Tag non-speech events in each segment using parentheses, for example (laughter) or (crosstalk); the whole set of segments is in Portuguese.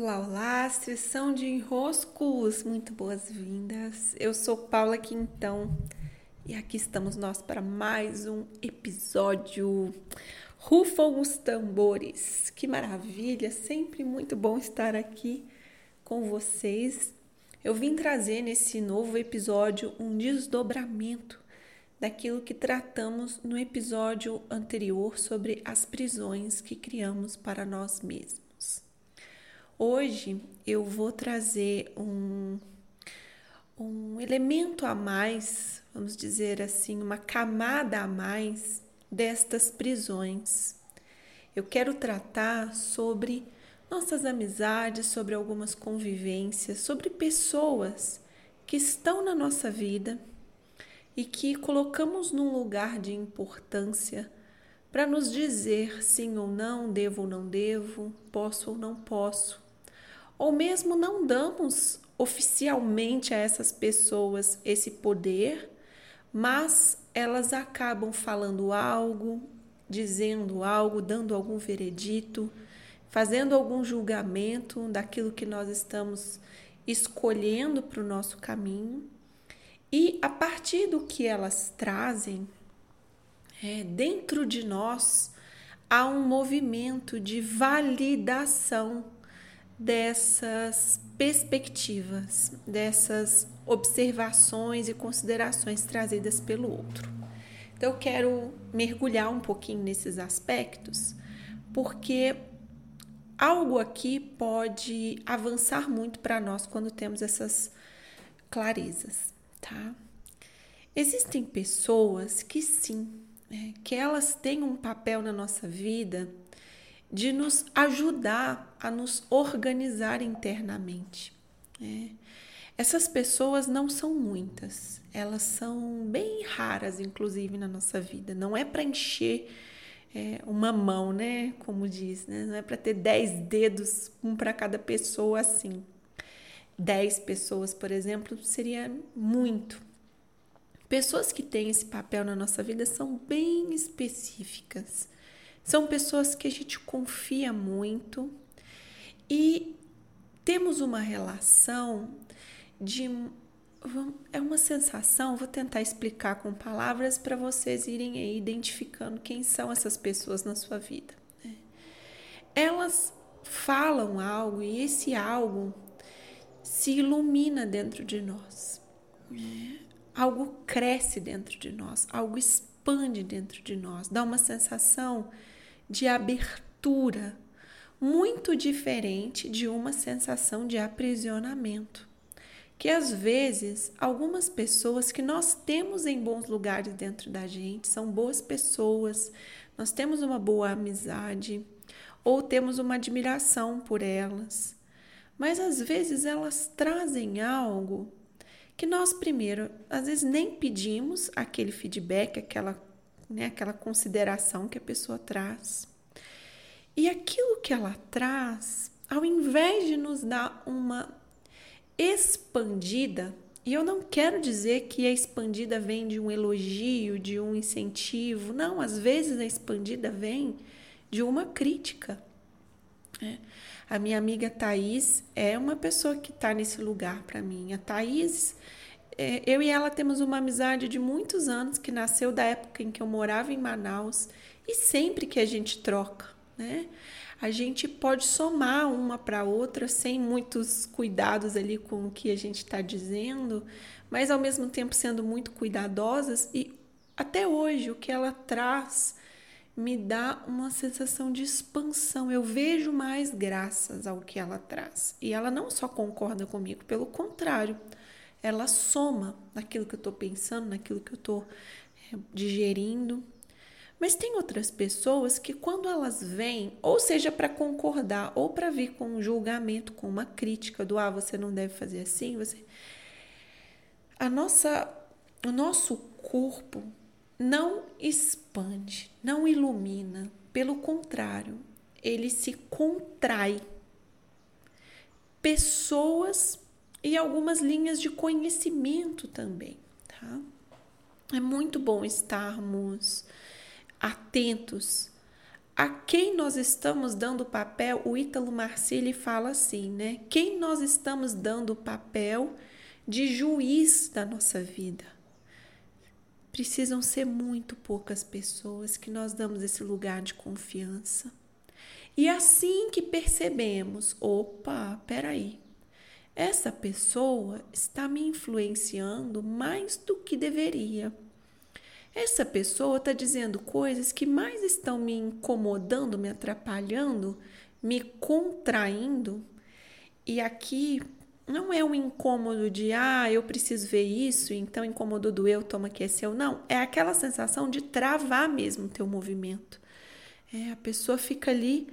Olá, olá, sessão de enroscos, muito boas-vindas. Eu sou Paula Quintão e aqui estamos nós para mais um episódio. Rufam os tambores, que maravilha, sempre muito bom estar aqui com vocês. Eu vim trazer nesse novo episódio um desdobramento daquilo que tratamos no episódio anterior sobre as prisões que criamos para nós mesmos. Hoje eu vou trazer um, um elemento a mais, vamos dizer assim, uma camada a mais destas prisões. Eu quero tratar sobre nossas amizades, sobre algumas convivências, sobre pessoas que estão na nossa vida e que colocamos num lugar de importância para nos dizer sim ou não, devo ou não devo, posso ou não posso ou mesmo não damos oficialmente a essas pessoas esse poder, mas elas acabam falando algo, dizendo algo, dando algum veredito, fazendo algum julgamento daquilo que nós estamos escolhendo para o nosso caminho. E a partir do que elas trazem, é, dentro de nós há um movimento de validação dessas perspectivas, dessas observações e considerações trazidas pelo outro. Então, eu quero mergulhar um pouquinho nesses aspectos, porque algo aqui pode avançar muito para nós quando temos essas clarezas, tá? Existem pessoas que sim, né, que elas têm um papel na nossa vida de nos ajudar a nos organizar internamente. Né? Essas pessoas não são muitas, elas são bem raras, inclusive, na nossa vida. Não é para encher é, uma mão, né? Como diz, né? Não é para ter dez dedos, um para cada pessoa assim. Dez pessoas, por exemplo, seria muito. Pessoas que têm esse papel na nossa vida são bem específicas. São pessoas que a gente confia muito e temos uma relação de. É uma sensação, vou tentar explicar com palavras para vocês irem aí identificando quem são essas pessoas na sua vida. Né? Elas falam algo e esse algo se ilumina dentro de nós. Né? Algo cresce dentro de nós, algo expande dentro de nós, dá uma sensação de abertura, muito diferente de uma sensação de aprisionamento. Que às vezes algumas pessoas que nós temos em bons lugares dentro da gente são boas pessoas, nós temos uma boa amizade ou temos uma admiração por elas, mas às vezes elas trazem algo que nós primeiro, às vezes nem pedimos aquele feedback, aquela né, aquela consideração que a pessoa traz. E aquilo que ela traz, ao invés de nos dar uma expandida, e eu não quero dizer que a expandida vem de um elogio, de um incentivo, não, às vezes a expandida vem de uma crítica. É. A minha amiga Thaís é uma pessoa que está nesse lugar para mim. A Thaís é, eu e ela temos uma amizade de muitos anos que nasceu da época em que eu morava em Manaus e sempre que a gente troca, né? A gente pode somar uma para outra sem muitos cuidados ali com o que a gente está dizendo, mas ao mesmo tempo sendo muito cuidadosas e até hoje o que ela traz me dá uma sensação de expansão. Eu vejo mais graças ao que ela traz. E ela não só concorda comigo, pelo contrário, ela soma naquilo que eu estou pensando, naquilo que eu estou é, digerindo. Mas tem outras pessoas que, quando elas vêm, ou seja, para concordar, ou para vir com um julgamento, com uma crítica do ah, você não deve fazer assim, você. A nossa, o nosso corpo não expande, não ilumina. Pelo contrário, ele se contrai. Pessoas e algumas linhas de conhecimento também, tá? É muito bom estarmos atentos a quem nós estamos dando papel, o Ítalo Marcilli fala assim, né? Quem nós estamos dando papel de juiz da nossa vida? Precisam ser muito poucas pessoas que nós damos esse lugar de confiança. E assim que percebemos, opa, peraí, essa pessoa está me influenciando mais do que deveria essa pessoa está dizendo coisas que mais estão me incomodando, me atrapalhando, me contraindo. E aqui não é um incômodo de, ah, eu preciso ver isso, então incômodo do eu, toma que é seu. Não, é aquela sensação de travar mesmo o teu movimento. É, a pessoa fica ali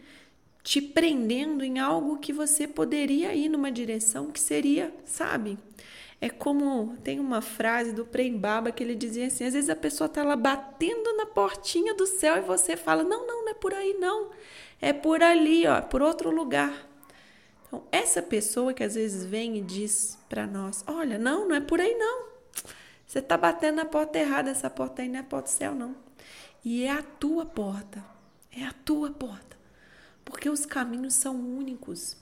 te prendendo em algo que você poderia ir numa direção que seria, sabe? É como tem uma frase do Prembaba que ele dizia assim: às vezes a pessoa está lá batendo na portinha do céu e você fala: não, não, não é por aí, não. É por ali, ó, por outro lugar. Essa pessoa que às vezes vem e diz para nós: olha, não, não é por aí, não. Você está batendo na porta errada, essa porta aí não é a porta do céu, não. E é a tua porta. É a tua porta. Porque os caminhos são únicos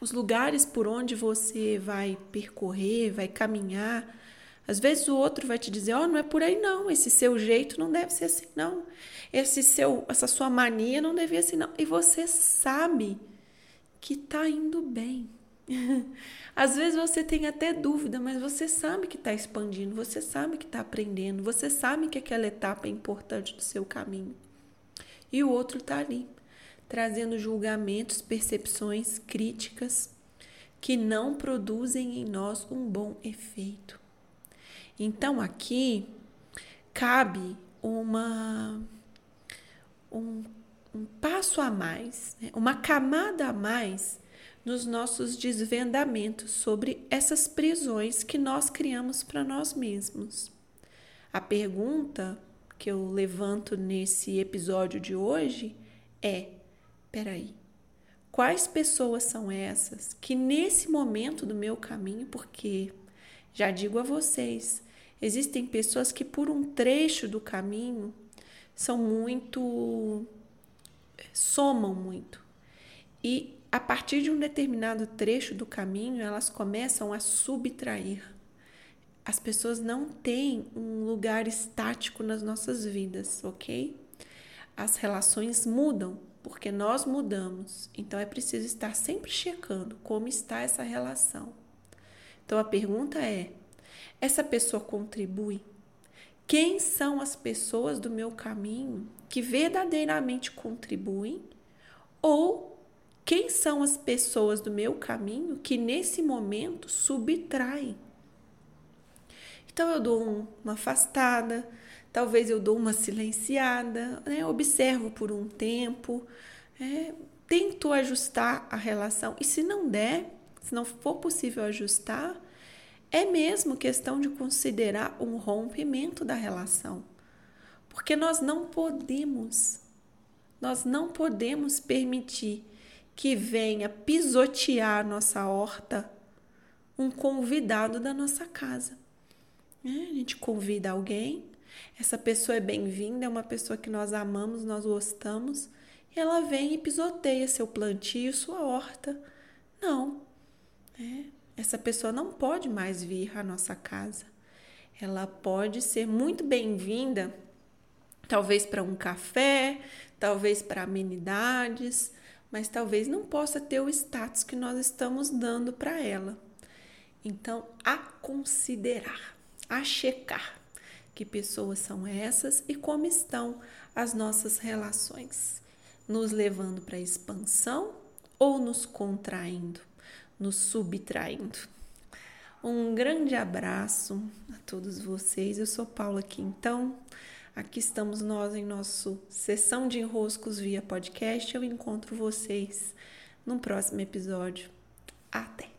os lugares por onde você vai percorrer, vai caminhar. Às vezes o outro vai te dizer: "Ó, oh, não é por aí não, esse seu jeito não deve ser assim não. Esse seu, essa sua mania não devia ser assim não". E você sabe que tá indo bem. (laughs) Às vezes você tem até dúvida, mas você sabe que está expandindo, você sabe que está aprendendo, você sabe que aquela etapa é importante do seu caminho. E o outro está ali, trazendo julgamentos, percepções, críticas que não produzem em nós um bom efeito. Então aqui cabe uma um, um passo a mais, né? uma camada a mais nos nossos desvendamentos sobre essas prisões que nós criamos para nós mesmos. A pergunta que eu levanto nesse episódio de hoje é: peraí, quais pessoas são essas que nesse momento do meu caminho, porque já digo a vocês, existem pessoas que por um trecho do caminho são muito. Somam muito. E a partir de um determinado trecho do caminho, elas começam a subtrair. As pessoas não têm um lugar estático nas nossas vidas, ok? As relações mudam, porque nós mudamos. Então é preciso estar sempre checando como está essa relação. Então a pergunta é: essa pessoa contribui? Quem são as pessoas do meu caminho que verdadeiramente contribuem? Ou quem são as pessoas do meu caminho que nesse momento subtraem? Então eu dou uma afastada, talvez eu dou uma silenciada, né? observo por um tempo, é, tento ajustar a relação. E se não der, se não for possível ajustar, é mesmo questão de considerar um rompimento da relação. Porque nós não podemos, nós não podemos permitir que venha pisotear nossa horta um convidado da nossa casa. É, a gente convida alguém, essa pessoa é bem-vinda, é uma pessoa que nós amamos, nós gostamos, e ela vem e pisoteia seu plantio, sua horta. Não, né? Essa pessoa não pode mais vir à nossa casa. Ela pode ser muito bem-vinda, talvez para um café, talvez para amenidades, mas talvez não possa ter o status que nós estamos dando para ela. Então, a considerar, a checar que pessoas são essas e como estão as nossas relações, nos levando para expansão ou nos contraindo, nos subtraindo. Um grande abraço a todos vocês. Eu sou Paula Quintão. Aqui estamos nós em nosso sessão de enroscos via podcast. Eu encontro vocês no próximo episódio. Até!